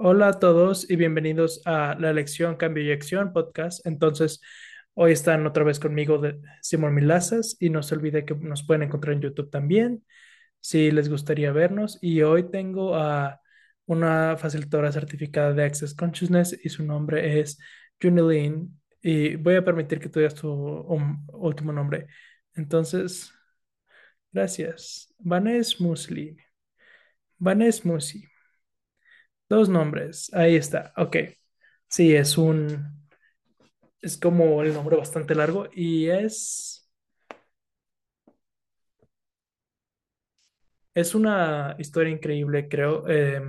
Hola a todos y bienvenidos a la elección, cambio y acción podcast. Entonces, hoy están otra vez conmigo de Simón Milazas y no se olvide que nos pueden encontrar en YouTube también si les gustaría vernos. Y hoy tengo a una facilitadora certificada de Access Consciousness y su nombre es Junilin. Y voy a permitir que tú digas tu último nombre. Entonces, gracias. Vanes Musli. Vanes Musi. Dos nombres. Ahí está. Ok. Sí, es un. Es como el nombre bastante largo y es. Es una historia increíble, creo. Eh,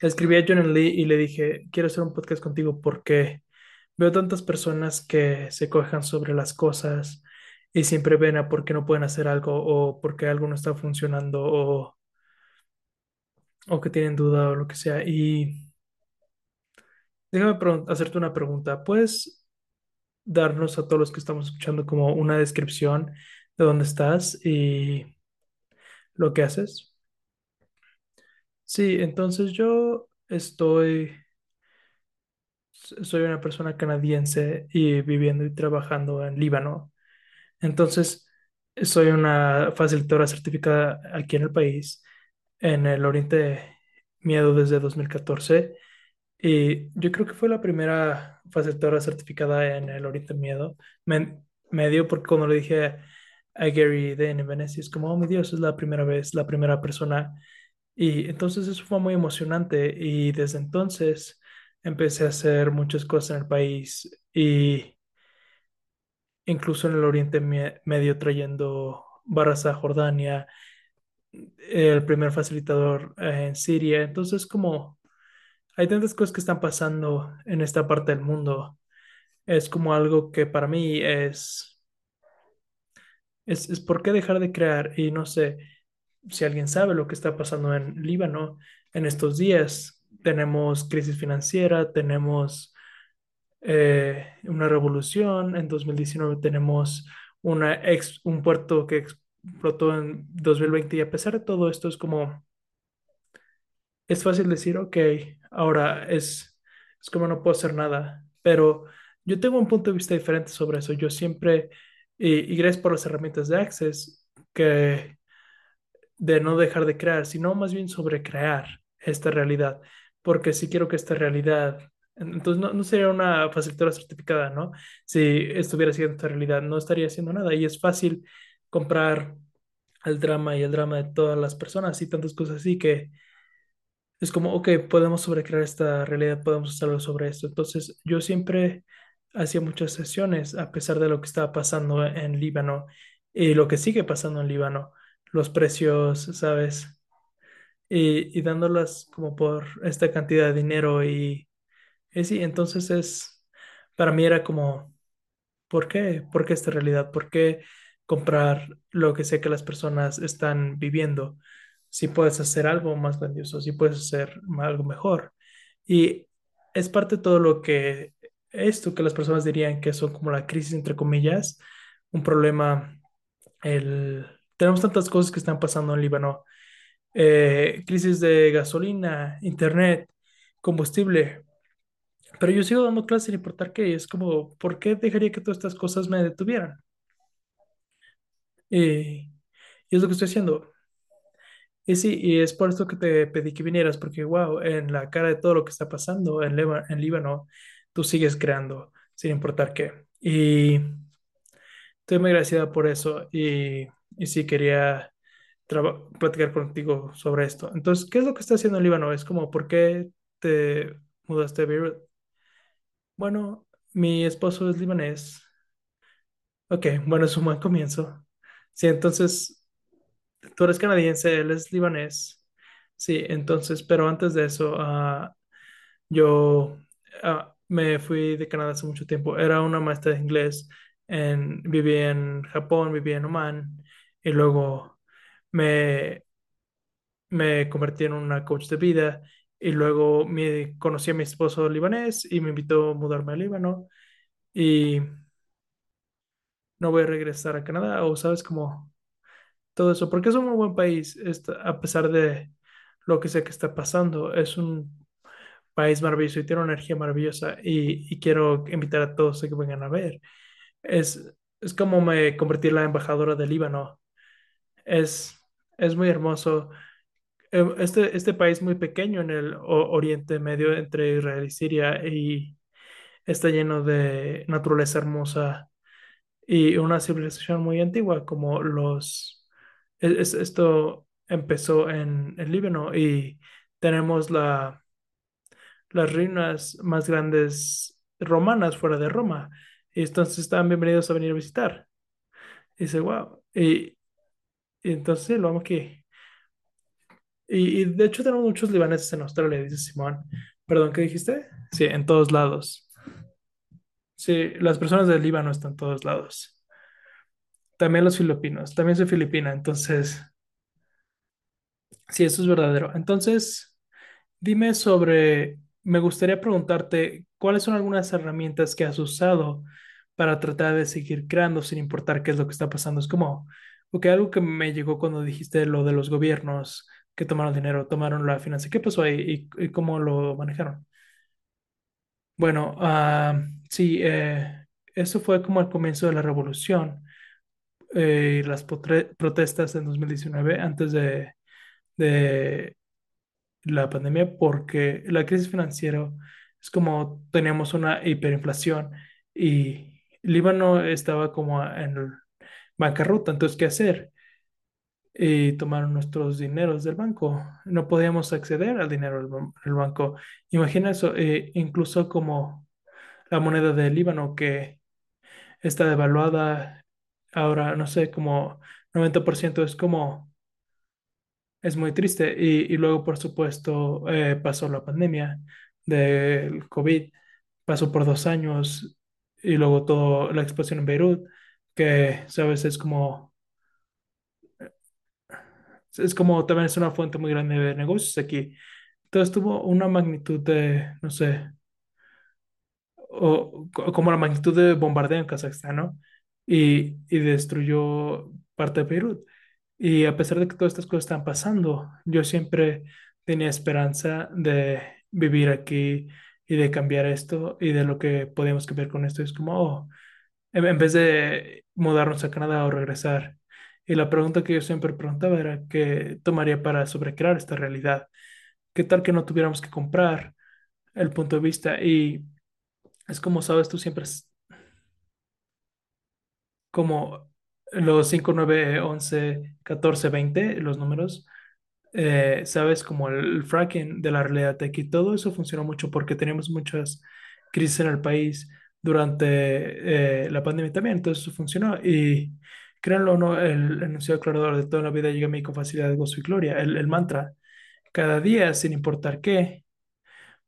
escribí a John Lee y le dije: Quiero hacer un podcast contigo porque veo tantas personas que se cojan sobre las cosas y siempre ven a por qué no pueden hacer algo o por qué algo no está funcionando o o que tienen duda o lo que sea. Y déjame hacerte una pregunta. ¿Puedes darnos a todos los que estamos escuchando como una descripción de dónde estás y lo que haces? Sí, entonces yo estoy, soy una persona canadiense y viviendo y trabajando en Líbano. Entonces, soy una facilitadora certificada aquí en el país en el Oriente Miedo desde 2014 y yo creo que fue la primera facilitadora certificada en el Oriente Miedo. Me, me dio porque cuando le dije a Gary Dane en Venecia, es como, oh mi Dios, es la primera vez, la primera persona. Y entonces eso fue muy emocionante y desde entonces empecé a hacer muchas cosas en el país y incluso en el Oriente Medio trayendo barras a Jordania el primer facilitador eh, en Siria. Entonces, como hay tantas cosas que están pasando en esta parte del mundo, es como algo que para mí es, es, es por qué dejar de crear. Y no sé si alguien sabe lo que está pasando en Líbano en estos días. Tenemos crisis financiera, tenemos eh, una revolución, en 2019 tenemos una ex, un puerto que explotó en 2020 y a pesar de todo esto es como, es fácil decir, ok, ahora es, es como no puedo hacer nada, pero yo tengo un punto de vista diferente sobre eso. Yo siempre, y gracias por las herramientas de Access, que de no dejar de crear, sino más bien sobre crear esta realidad, porque si quiero que esta realidad entonces no, no, sería una facilitadora certificada, ¿no? Si estuviera haciendo esta realidad, no estaría haciendo nada. Y es fácil comprar el drama y el drama de todas las personas y tantas cosas así que es como, ok, podemos sobrecrear esta realidad, podemos hacerlo sobre esto. Entonces yo siempre hacía muchas sesiones a pesar de lo que estaba pasando en Líbano y lo que sigue pasando en Líbano, los precios, ¿sabes? Y, y dándolas como por esta cantidad de dinero y, y sí, entonces es, para mí era como, ¿por qué? ¿Por qué esta realidad? ¿Por qué? Comprar lo que sé que las personas están viviendo, si puedes hacer algo más grandioso, si puedes hacer algo mejor. Y es parte de todo lo que esto que las personas dirían que son como la crisis, entre comillas, un problema. El, tenemos tantas cosas que están pasando en Líbano. Eh, crisis de gasolina, internet, combustible. Pero yo sigo dando clases sin importar qué. Es como, ¿por qué dejaría que todas estas cosas me detuvieran? Y, y es lo que estoy haciendo. Y sí, y es por esto que te pedí que vinieras, porque wow, en la cara de todo lo que está pasando en, en Líbano, tú sigues creando, sin importar qué. Y estoy muy agradecida por eso. Y, y sí, quería platicar contigo sobre esto. Entonces, ¿qué es lo que está haciendo en Líbano? Es como, ¿por qué te mudaste a Beirut? Bueno, mi esposo es libanés. Ok, bueno, es un buen comienzo. Sí, entonces tú eres canadiense, él es libanés. Sí, entonces, pero antes de eso, ah, yo ah, me fui de Canadá hace mucho tiempo. Era una maestra de inglés. En, viví en Japón, viví en Oman y luego me, me convertí en una coach de vida y luego me, conocí a mi esposo libanés y me invitó a mudarme a Líbano y no voy a regresar a Canadá o sabes como todo eso, porque es un muy buen país, esta- a pesar de lo que sé que está pasando, es un país maravilloso y tiene una energía maravillosa y, quiero invitar a todos a que vengan a ver. Es, es como me convertí en la embajadora del Líbano. Es, es muy hermoso. Eh, Este, este país muy pequeño en el Oriente Medio entre Israel y Siria y está lleno de naturaleza hermosa y una civilización muy antigua como los... es- es- esto empezó en el Líbano y tenemos la las ruinas más grandes romanas fuera de Roma. Y entonces estaban bienvenidos a venir a visitar. Y dice, wow. Y, y entonces lo vamos aquí. Y, y de hecho tenemos muchos libaneses en Australia, dice Simón. Perdón, ¿qué dijiste? Sí, en todos lados. Sí, las personas del Líbano están en todos lados. También los filipinos. También soy filipina, entonces, sí, eso es verdadero. Entonces, Dime sobre, me gustaría preguntarte, ¿cuáles son algunas herramientas que has usado para tratar de seguir creando sin importar qué es lo que está pasando? Es como, porque algo que me llegó cuando dijiste lo de los gobiernos que tomaron dinero, tomaron la financia. ¿Qué pasó ahí y cómo lo manejaron? Bueno, ah, sí, eh, eso fue como el comienzo de la revolución eh, y las protestas en 2019 antes de, de la pandemia porque la crisis financiera es como teníamos una hiperinflación y Líbano estaba como en bancarrota, entonces, ¿qué hacer? Y tomaron nuestros dineros del banco. No podíamos acceder al dinero del, ban- del banco. Imagina eso, eh, incluso como la moneda de Líbano que está devaluada ahora, no sé, como 90% es como Es muy triste. Y, y luego, por supuesto, eh, pasó la pandemia del COVID, pasó por dos años y luego toda la explosión en Beirut, que, sabes, es como, es como también es una fuente muy grande de negocios aquí. Entonces tuvo una magnitud de, no sé, o, co- como la magnitud de bombardeo en Kazajstán, ¿no? Y, y destruyó parte de Beirut. Y a pesar de que todas estas cosas están pasando, yo siempre tenía esperanza de vivir aquí y de cambiar esto y de lo que podíamos cambiar con esto. Es como, oh, en vez de mudarnos a Canadá o regresar. Y la pregunta que yo siempre preguntaba era, ¿qué tomaría para sobrecrear esta realidad? ¿Qué tal que no tuviéramos que comprar el punto de vista? Y es como sabes, tú siempre es como los 5 9 11 14 20 los números eh, sabes, como el, fracking de la realidad tech y todo eso funcionó mucho porque teníamos muchas crisis en el país durante eh, la pandemia también, entonces eso funcionó y créanlo o no, el enunciado aclarador de toda la vida llega a mí con facilidad, gozo y gloria, el, el mantra, cada día sin importar qué,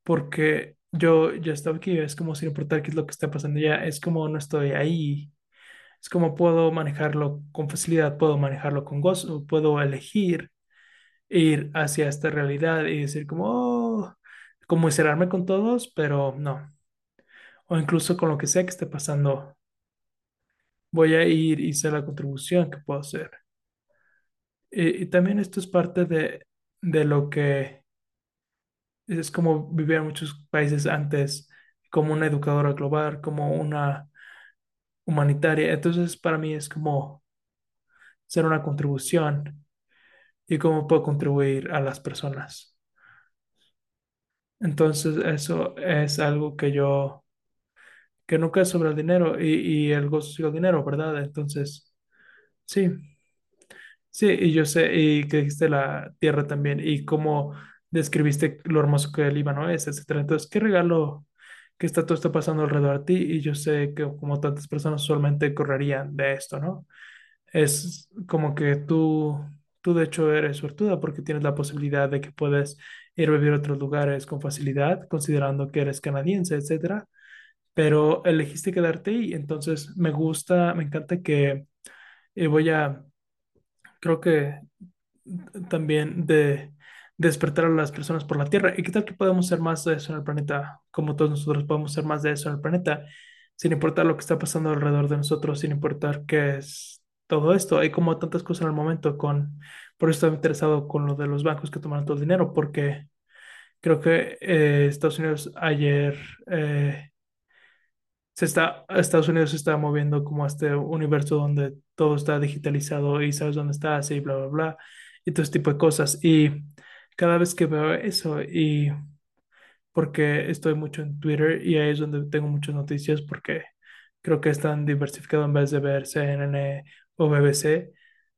porque yo ya estaba aquí, es como sin importar qué es lo que está pasando ya, es como no estoy ahí. Es como puedo manejarlo con facilidad, puedo manejarlo con gozo, puedo elegir ir hacia esta realidad y decir como, oh, como encerrarme con todos, pero no. O incluso con lo que sea que esté pasando, voy a ir y hacer la contribución que puedo hacer. Y, también esto es parte de, de lo que es como vivir en muchos países antes, como una educadora global, como una humanitaria. Entonces, para mí es como ser una contribución y cómo puedo contribuir a las personas. Entonces, eso es algo que yo que nunca es sobre el dinero y, y el gozo sigue el dinero, ¿verdad? Entonces, sí, sí, y yo sé, y que dijiste la tierra también, y cómo describiste lo hermoso que el Líbano es, etcétera. Entonces, qué regalo que está todo esto pasando alrededor de ti, y yo sé que como tantas personas usualmente correrían de esto, ¿no? Es como que tú Tú de hecho eres suertuda porque tienes la posibilidad de que puedes ir a vivir a otros lugares con facilidad, considerando que eres canadiense, etcétera. Pero elegiste quedarte ahí, entonces me gusta, me encanta que eh, voy a, creo que también de despertar a las personas por la Tierra. ¿Y qué tal que podemos ser más de eso en el planeta? Como todos nosotros podemos ser más de eso en el planeta, sin importar lo que está pasando alrededor de nosotros, sin importar qué es todo esto. Hay como tantas cosas en el momento con, por eso estoy interesado con lo de los bancos que toman todo el dinero, porque creo que eh, Estados Unidos ayer eh, se está, Estados Unidos se está moviendo como a este universo donde todo está digitalizado y sabes dónde estás y bla, bla, bla, y todo este tipo de cosas. Y cada vez que veo eso, y porque estoy mucho en Twitter y ahí es donde tengo muchas noticias, porque creo que están diversificados en vez de ver CNN o BBC,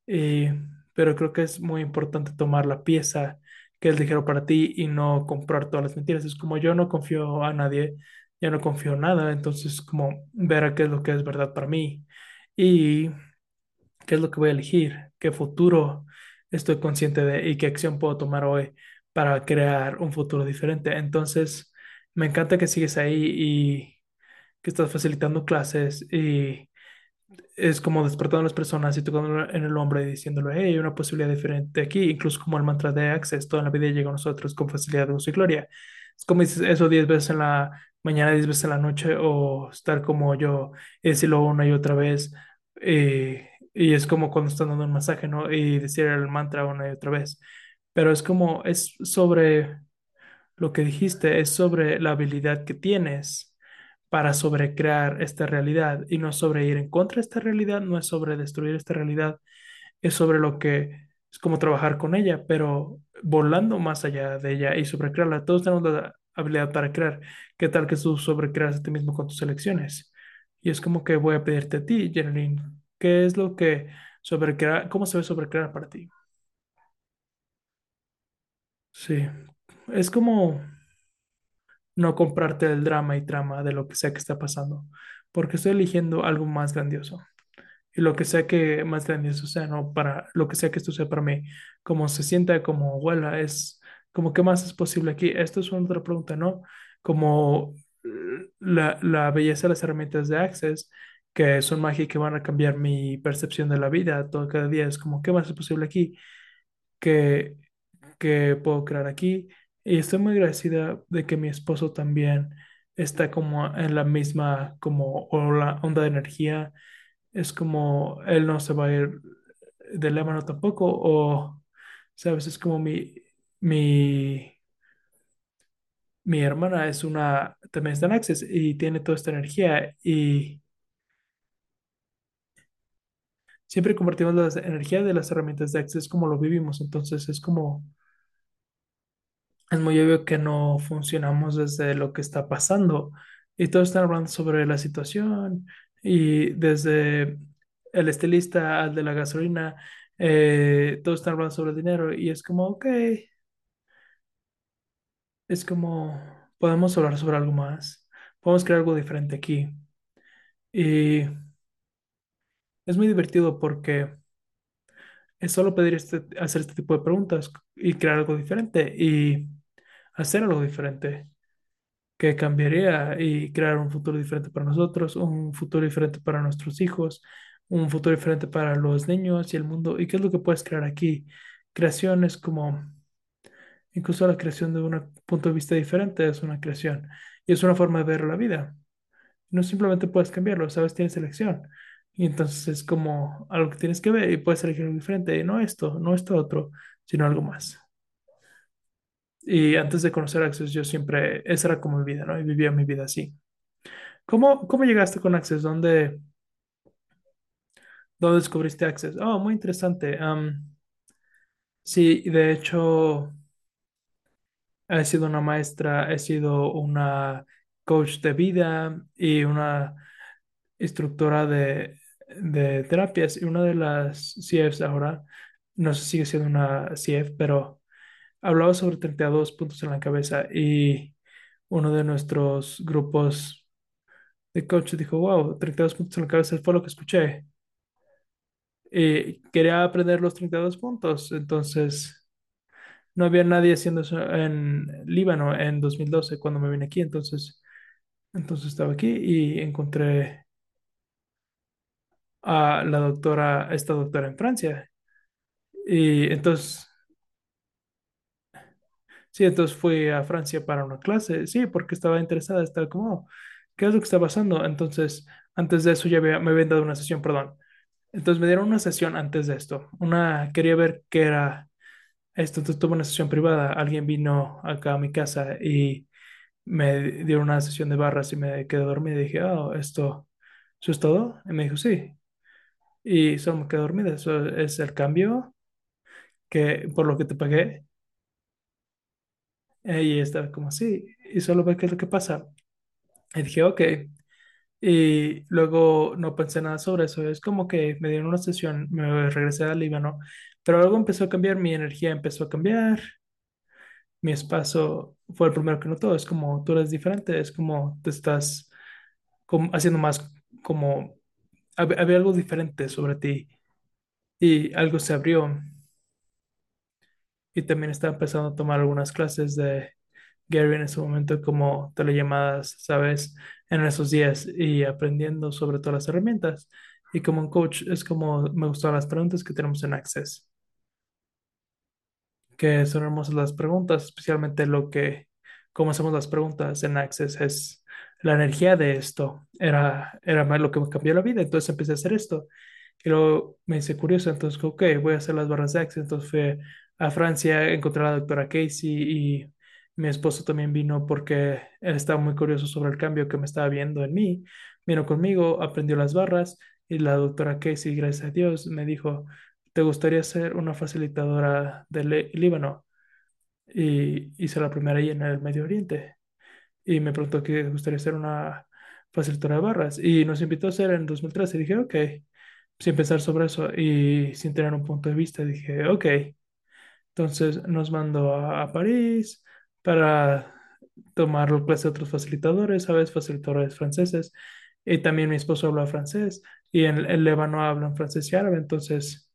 y, pero creo que es muy importante tomar la pieza que es ligero para ti y no comprar todas las mentiras. Es como yo no confío a nadie ya no confío en nada, entonces como ver a qué es lo que es verdad para mí y qué es lo que voy a elegir, qué futuro estoy consciente de y qué acción puedo tomar hoy para crear un futuro diferente. Entonces, me encanta que sigues ahí y que estás facilitando clases y es como despertando a las personas y tocando en el hombro y diciéndole, hey, hay una posibilidad diferente aquí, incluso como el mantra de Access, toda la vida llega a nosotros con facilidad, gozo y gloria. Es como dices eso diez veces en la mañana, diez veces en la noche, o estar como yo y decirlo una y otra vez. eh, y es como cuando están dando un masaje, ¿no? Y decir el mantra una y otra vez. Pero es como, es sobre lo que dijiste, es sobre la habilidad que tienes para sobrecrear esta realidad y no sobre ir en contra de esta realidad, no es sobre destruir esta realidad, es sobre lo que es como trabajar con ella, pero volando más allá de ella y sobrecrearla. Todos tenemos la habilidad para crear. ¿Qué tal que tú sobrecreas a ti mismo con tus elecciones? Y es como que voy a pedirte a ti, Jeneline, ¿qué es lo que sobrecrear, cómo se ve sobrecrear para ti? Sí, es como no comprarte el drama y trama de lo que sea que está pasando, porque estoy eligiendo algo más grandioso. Y lo que sea que más grandioso sea, ¿no? Para lo que sea que esto sea para mí, como se sienta, como huela, es como qué más es posible aquí. Esto es una otra pregunta, ¿no? Como eh, la, la belleza de las herramientas de Access, que son magia y que van a cambiar mi percepción de la vida todo cada día, es como qué más es posible aquí que, que puedo crear aquí. Y estoy muy agradecida de que mi esposo también está como en la misma como ola- onda de energía es como él no se va a ir del Líbano tampoco, o, sabes, es como mi, mi, mi hermana es una, también está en Access y tiene toda esta energía y siempre compartimos la energía de las herramientas de Access como lo vivimos, entonces es como, es muy obvio que no funcionamos desde lo que está pasando y todos están hablando sobre la situación y desde el estilista al de la gasolina, eh, todos están hablando sobre el dinero y es como, ok, es como, podemos hablar sobre algo más, podemos crear algo diferente aquí y es muy divertido porque es solo pedir este, hacer este tipo de preguntas y crear algo diferente y hacer algo diferente. que cambiaría y crear un futuro diferente para nosotros, un futuro diferente para nuestros hijos, un futuro diferente para los niños y el mundo. ¿Y qué es lo que puedes crear aquí? Creaciones como incluso la creación de un punto de vista diferente es una creación y es una forma de ver la vida. No simplemente puedes cambiarlo, sabes, tienes elección. Y entonces es como algo que tienes que ver y puedes elegir algo diferente. Y no esto, no esto otro, sino algo más. Y antes de conocer Access, yo siempre, esa era como mi vida, ¿no? Y vivía mi vida así. ¿Cómo, cómo llegaste con Access? ¿Dónde, dónde descubriste Access? Oh, muy interesante. Sí, de hecho, he sido una maestra, he sido una coach de vida y una instructora de, de terapias. Y una de las CFs ahora, no sé si sigue siendo una CF, pero hablaba sobre 32 puntos en la cabeza y uno de nuestros grupos de coach dijo, wow, 32 puntos en la cabeza fue lo que escuché. Y quería aprender los 32 puntos, entonces no había nadie haciendo eso en Líbano en 2012 cuando me vine aquí, entonces, entonces estaba aquí y encontré a la doctora, esta doctora en Francia. Y entonces, sí, entonces fui a Francia para una clase, sí, porque estaba interesada, estaba como, "Oh, ¿qué es lo que está pasando? Entonces, antes de eso ya me habían dado una sesión, perdón. Entonces me dieron una sesión antes de esto. Una, quería ver qué era esto. Tuve una sesión privada. Alguien vino acá a mi casa y me dieron una sesión de barras y me quedé dormido y dije, oh, esto, ¿eso es todo? Y me dijo, sí. Y solo me quedé dormido. Eso es el cambio que por lo que te pagué. Y estaba como así. Y solo ve qué es lo que pasa. Y dije, ok. Y luego no pensé nada sobre eso. Es como que me dieron una sesión, me regresé al Líbano, pero algo empezó a cambiar, mi energía empezó a cambiar, mi espacio fue el primero que notó. Es como tú eres diferente, es como te estás como haciendo más, como hab- había algo diferente sobre ti y algo se abrió. Y también estaba empezando a tomar algunas clases de Gary en ese momento como telellamadas, ¿sabes? En esos días y aprendiendo sobre todas las herramientas. Y como un coach es como me gustaban las preguntas que tenemos en Access, que son hermosas las preguntas, especialmente lo que, cómo hacemos las preguntas en Access es la energía de esto, era, era lo que me cambió la vida, entonces empecé a hacer esto. Y luego me hice curioso, entonces, ok, voy a hacer las barras de Access. Entonces fui a Francia, encontré a la doctora Casey y mi esposo también vino porque él estaba muy curioso sobre el cambio que me estaba viendo en mí. Vino conmigo, aprendió las barras y la doctora Casey, gracias a Dios, me dijo, ¿te gustaría ser una facilitadora del Lí- Líbano? Y hice la primera ahí en el Medio Oriente. Y me preguntó que gustaría ser una facilitadora de barras. Y nos invitó a hacer en 2013. Y dije, ok sin pensar sobre eso y sin tener un punto de vista, dije, ok, entonces nos mandó a, a París para tomar clases de otros facilitadores, ¿sabes? Facilitadores franceses. Y también mi esposo habla francés y en el Líbano hablan francés y árabe, entonces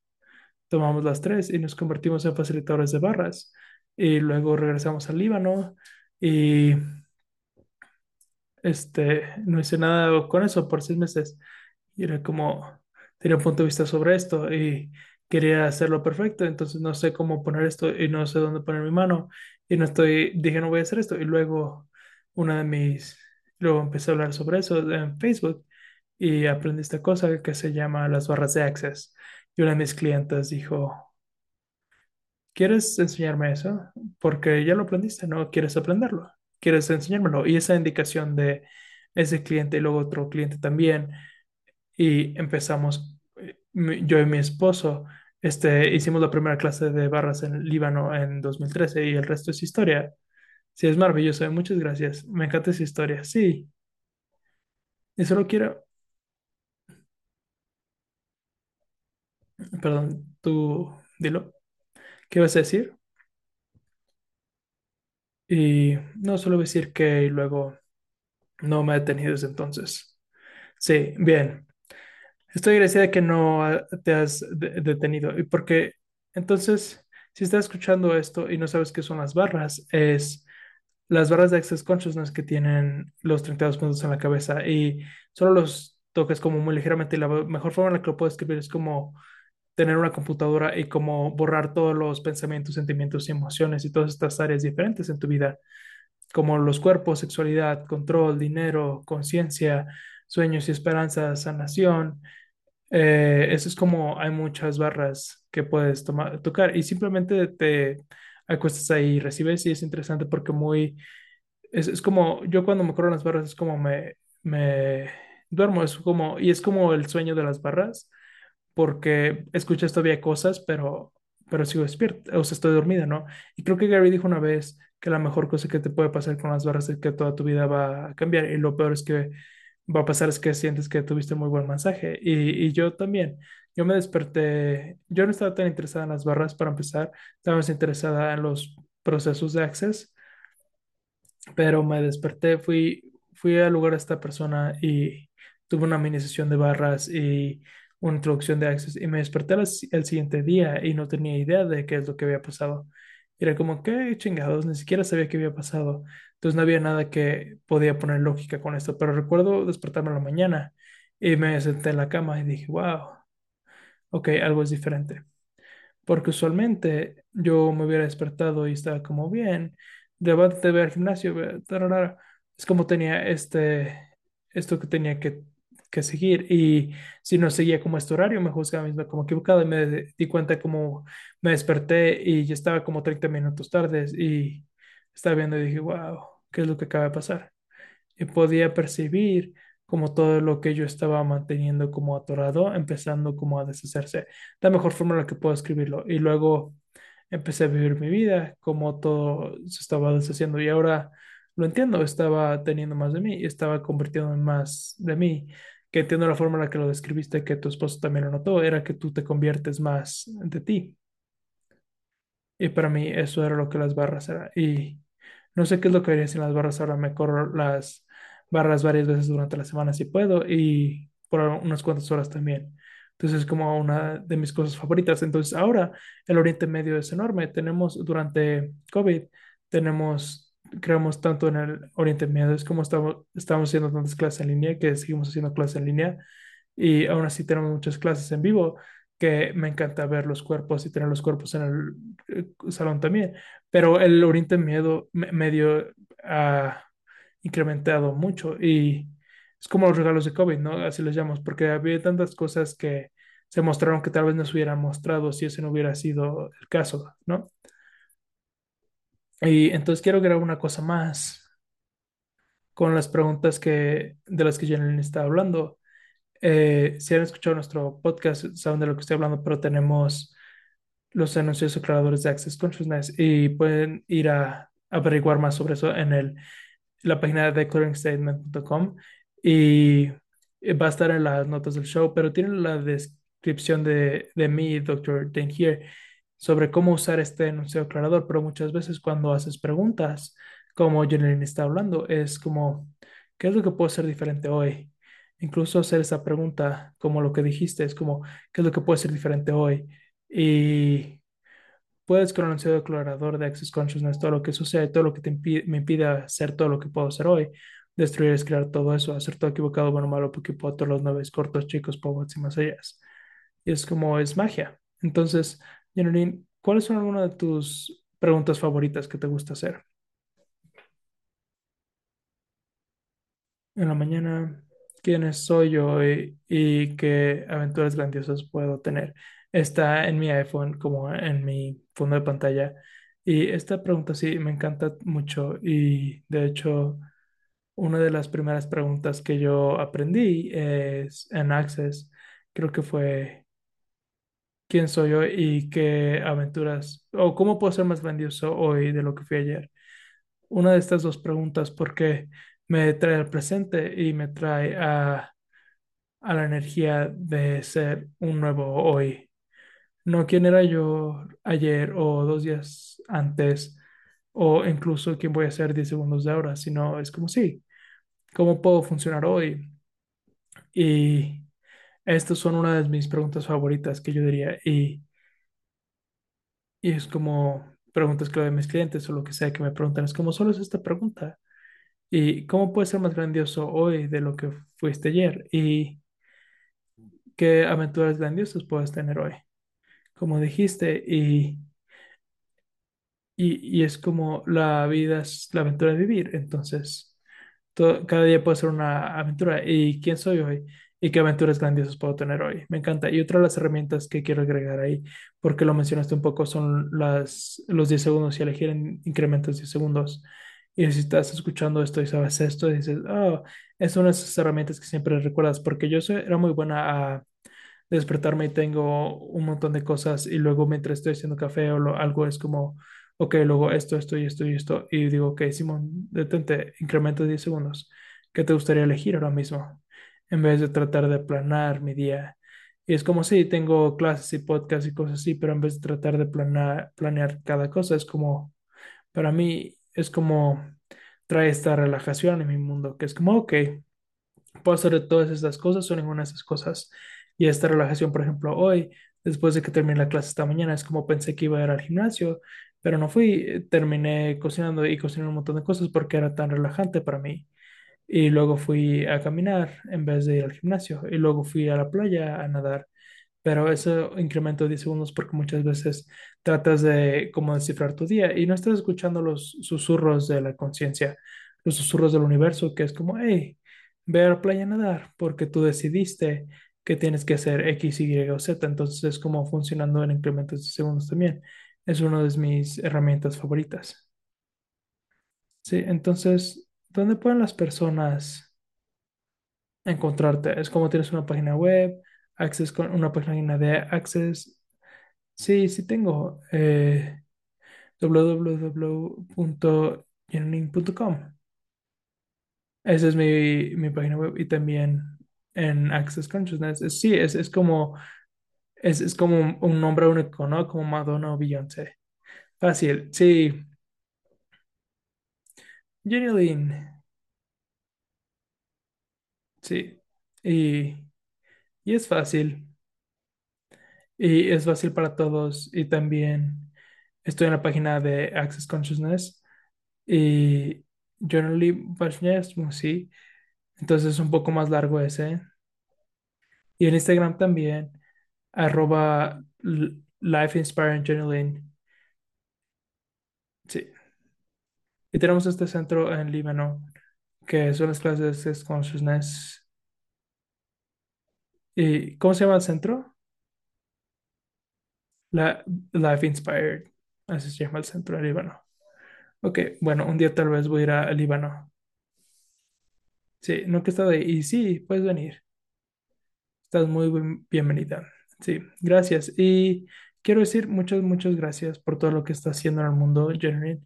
tomamos las tres y nos convertimos en facilitadores de barras. Y luego regresamos al Líbano y este, no hice nada con eso por seis meses. Y era como, tenía un punto de vista sobre esto y quería hacerlo perfecto, entonces no sé cómo poner esto y no sé dónde poner mi mano. Y no estoy, dije, no voy a hacer esto. Y luego una de mis, luego empecé a hablar sobre eso en Facebook y aprendí esta cosa que se llama las barras de Access. Y una de mis clientes dijo, ¿quieres enseñarme eso? Porque ya lo aprendiste, ¿no? ¿Quieres aprenderlo? ¿Quieres enseñármelo? Y esa indicación de ese cliente y luego otro cliente también y empezamos, eh, yo y mi esposo, este, hicimos la primera clase de barras en Líbano en 2013 y el resto es historia. Sí, es maravilloso. Muchas gracias. Me encanta esa historia. Sí, y solo quiero, perdón, tú dilo. ¿Qué vas a decir? Y no, solo decir que luego no me he detenido desde entonces. Sí, bien. Estoy agradecida de que no te has de- detenido. Y porque entonces, si estás escuchando esto y no sabes qué son las barras, es las barras de Access Consciousness que tienen los 32 puntos en la cabeza y solo los toques como muy ligeramente. Y la mejor forma en la que lo puedo escribir es como tener una computadora y como borrar todos los pensamientos, sentimientos y emociones y todas estas áreas diferentes en tu vida, como los cuerpos, sexualidad, control, dinero, conciencia, sueños y esperanzas, sanación. Eh, eso es como hay muchas barras que puedes tomar, tocar y simplemente te acuestas ahí y recibes y es interesante porque muy es, es como, yo cuando me corro las barras es como me, me duermo, es como, y es como el sueño de las barras, porque escuchas todavía cosas, pero, pero sigo despierta, o sea, estoy dormida, ¿no? Y creo que Gary dijo una vez que la mejor cosa que te puede pasar con las barras es que toda tu vida va a cambiar, y lo peor es que va a pasar es que sientes que tuviste muy buen masaje, y, y yo también. Yo me desperté, yo no estaba tan interesada en las barras para empezar, estaba más interesada en los procesos de Access pero me desperté, fui, fui al lugar de esta persona y tuve una mini sesión de barras y una introducción de Access y me desperté al siguiente día y no tenía idea de qué es lo que había pasado. Era como, ¿qué chingados? Ni siquiera sabía qué había pasado. Entonces no había nada que podía poner lógica con esto. Pero recuerdo despertarme en la mañana y me senté en la cama y dije, wow, ok, algo es diferente. Porque usualmente yo me hubiera despertado y estaba como bien, levántate, ve al gimnasio. Es como tenía este, esto que tenía que, que seguir. Y si no seguía como este horario, me juzgaba mismo como equivocado y me di cuenta como me desperté y ya estaba como 30 minutos tarde y estaba viendo y dije, wow, ¿qué es lo que acaba de pasar? y podía percibir como todo lo que yo estaba manteniendo como atorado, empezando como a deshacerse. La mejor forma en la que puedo escribirlo. Y luego empecé a vivir mi vida, como todo se estaba deshaciendo y ahora lo entiendo, estaba teniendo más de mí, estaba convirtiendo en más de mí. Que entiendo la forma en la que lo describiste, que tu esposo también lo notó, era que tú te conviertes más de ti. Y para mí eso era lo que las barras eran. Y no sé qué es lo que haría sin las barras. Ahora me corro las barras varias veces durante la semana si puedo y por unas cuantas horas también. Entonces es como una de mis cosas favoritas. Entonces ahora el Oriente Medio es enorme. Tenemos durante COVID, tenemos, creamos tanto en el Oriente Medio, es como estamos, estamos haciendo tantas clases en línea que seguimos haciendo clases en línea y aún así tenemos muchas clases en vivo que me encanta ver los cuerpos y tener los cuerpos en el eh, salón también. Pero el Oriente Medio, me- Medio ha incrementado mucho y es como los regalos de COVID, ¿no? Así les llamamos, porque había tantas cosas que se mostraron que tal vez no se hubieran mostrado si ese no hubiera sido el caso, ¿no? Y entonces quiero agregar una cosa más con las preguntas que, de las que Janine está hablando. Eh, si han escuchado nuestro podcast, saben de lo que estoy hablando, pero tenemos los anuncios aclaradores de Access Consciousness y pueden ir a averiguar más sobre eso en el, la página de declaringstatement.com y va a estar en las notas del show, pero tiene la descripción de, de mí, Dr. Dan here, sobre cómo usar este enunciado aclarador, pero muchas veces cuando haces preguntas, como Janine está hablando, es como, ¿qué es lo que puedo hacer diferente hoy? Incluso hacer esa pregunta, como lo que dijiste, es como, ¿qué es lo que puede ser diferente hoy? Y puedes con el enunciado aclarador de Access Consciousness, todo lo que sucede, todo lo que me impide hacer todo lo que puedo hacer hoy, destruir, es crear todo eso, hacer todo equivocado, bueno, malo, porque puedo todos los nueve cortos, chicos, pobots y más allá. Y es como, es magia. Entonces, Janine, ¿cuáles son algunas de tus preguntas favoritas que te gusta hacer? En la mañana, ¿quién soy yo y, y qué aventuras grandiosas puedo tener? Está en mi iPhone como en mi fondo de pantalla. Y esta pregunta sí me encanta mucho y de hecho una de las primeras preguntas que yo aprendí es en Access, creo que fue ¿quién soy yo y qué aventuras o cómo puedo ser más grandioso hoy de lo que fui ayer? Una de estas dos preguntas porque me trae al presente y me trae a a la energía de ser un nuevo hoy. No quién era yo ayer o dos días antes o incluso quién voy a ser 10 segundos de ahora, sino es como sí, cómo puedo funcionar hoy. Y estas son una de mis preguntas favoritas que yo diría y, y es como preguntas que de mis clientes o lo que sea que me preguntan, es como solo es esta pregunta. ¿Y cómo puede ser más grandioso hoy de lo que fuiste ayer? ¿Y qué aventuras grandiosas puedes tener hoy? como dijiste, y, y, y es como la vida es la aventura de vivir. Entonces, todo- cada día puede ser una aventura. ¿Y quién soy hoy? ¿Y qué aventuras grandiosas puedo tener hoy? Me encanta. Y otra de las herramientas que quiero agregar ahí, porque lo mencionaste un poco, son las, los 10 segundos y elegir en incrementos 10 segundos. Y si estás escuchando esto y sabes esto, dices, oh, es una de esas herramientas que siempre recuerdas, porque yo soy- era muy buena despertarme y tengo un montón de cosas y luego mientras estoy haciendo café o lo- algo es como, ok, luego esto, esto y esto y esto y digo, ok, Simón, detente, incremento 10 segundos. ¿Qué te gustaría elegir ahora mismo? En vez de tratar de planear mi día. Y es como si tengo clases y podcasts y cosas así, pero en vez de tratar de planear, planear cada cosa, es como, para mí, es como trae esta relajación en mi mundo, que es como, ok, puedo hacer todas estas cosas o ninguna de esas cosas. Y esta relajación, por ejemplo, hoy, después de que terminé la clase esta mañana, es como pensé que iba a ir al gimnasio, pero no fui, terminé cocinando y cociné un montón de cosas porque era tan relajante para mí. Y luego fui a caminar en vez de ir al gimnasio. Y luego fui a la playa a nadar. Pero eso incremento 10 segundos porque muchas veces tratas de como descifrar tu día y no estás escuchando los susurros de la conciencia, los susurros del universo, que es como, hey, ve a la playa a nadar porque tú decidiste que tienes que hacer X, Y o Z. Entonces es como funcionando en incrementos de segundos también. Es una de mis herramientas favoritas. Sí, entonces, ¿dónde pueden las personas encontrarte? Es como tienes una página web, Access con una página de Access. Sí, sí tengo. Eh. Esa es mi, mi página web y también en Access Consciousness. Es- Sí, es, es como, es, es como un, un nombre único, ¿no? Como Madonna o Beyoncé. Fácil, sí. Genuine, sí. Y, y es fácil. Y es fácil para todos. Y también estoy en la página de Access Consciousness y Journaly Vashnias, sí. Entonces es un poco más largo ese. Y en Instagram también, arroba Life Inspiring Journaling. Sí. Y tenemos este centro en Líbano, que son las clases Access Consciousness. ¿Y cómo se llama el centro? La, Life Inspired. Así se llama el centro en Líbano. Ok, bueno, un día tal vez voy a ir a Líbano. Sí, nunca he estado ahí. Y sí, puedes venir. Estás muy bien- bienvenida. Sí, gracias. Y quiero decir muchas, muchas gracias por todo lo que estás haciendo en el mundo, Jenny.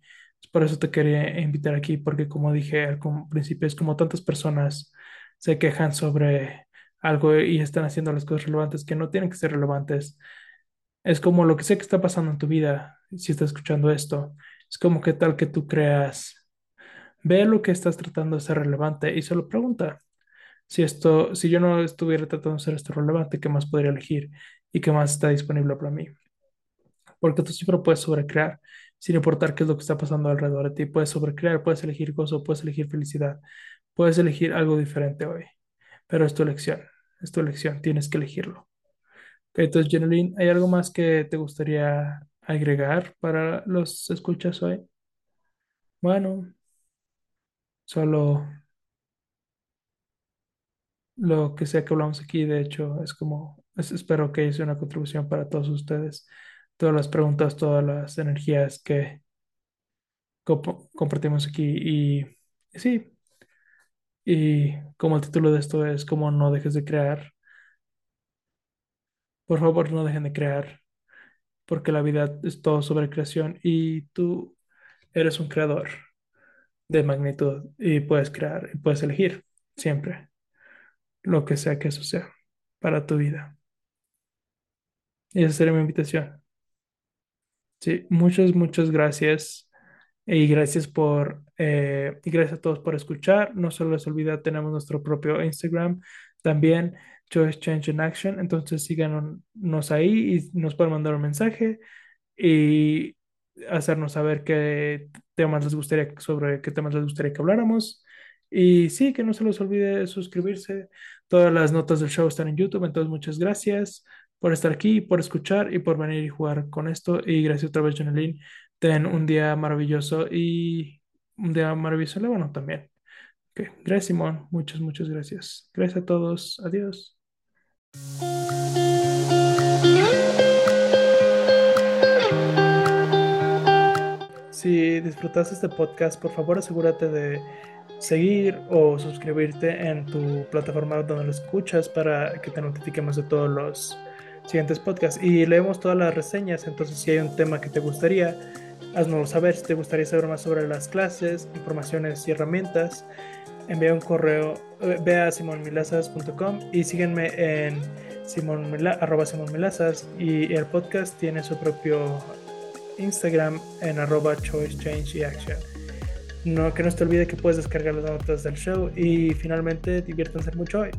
Por eso te quería invitar aquí, porque como dije al principio, es como tantas personas se quejan sobre algo y están haciendo las cosas relevantes que no tienen que ser relevantes. Es como lo que sé que está pasando en tu vida, si estás escuchando esto. Es como que tal que tú creas, ve lo que estás tratando de ser relevante y solo pregunta. Si esto, si yo no estuviera tratando de hacer esto relevante, ¿qué más podría elegir? ¿Y qué más está disponible para mí? Porque tú siempre puedes sobrecrear, sin importar qué es lo que está pasando alrededor de ti. Puedes sobrecrear, puedes elegir gozo, puedes elegir felicidad, puedes elegir algo diferente hoy. Pero es tu elección, es tu elección, tienes que elegirlo. Entonces, Jeneline, ¿hay algo más que te gustaría agregar para los escuchas hoy? Bueno, solo lo que sea que hablamos aquí, de hecho, es como, es- espero que hice una contribución para todos ustedes. Todas las preguntas, todas las energías que comp- compartimos aquí. Y sí, y como el título de esto es como no dejes de crear, por favor no dejen de crear, porque la vida es todo sobre creación y tú eres un creador de magnitud y puedes crear y puedes elegir siempre lo que sea que eso sea para tu vida. Y esa sería mi invitación. Sí, muchas, muchas gracias. Y gracias por, eh, y gracias a todos por escuchar. No se les olvida, tenemos nuestro propio Instagram también, Choice Change in Action. Entonces síganos ahí y nos pueden mandar un mensaje y hacernos saber qué temas les gustaría, sobre qué temas les gustaría que habláramos. Y sí, que no se les olvide suscribirse. Todas las notas del show están en YouTube, entonces muchas gracias por estar aquí, por escuchar y por venir y jugar con esto. Y gracias otra vez, Jonelyn. Ten un día maravilloso y un día maravilloso, bueno, también. Ok, Gracias, Simón. Muchas, muchas gracias. Gracias a todos. Adiós. Si disfrutaste este podcast, por favor asegúrate de seguir o suscribirte en tu plataforma donde lo escuchas para que te notifiquemos de todos los siguientes podcasts. Y leemos todas las reseñas, entonces si hay un tema que te gustaría, haznoslo saber. Si te gustaría saber más sobre las clases, informaciones y herramientas, envía un correo, eh, ve a simonmilazas.com y síguenme en arroba simonmilazas y el podcast tiene su propio Instagram en arroba choice change y action. No, que no te olvide que puedes descargar las notas del show y finalmente diviértanse mucho hoy.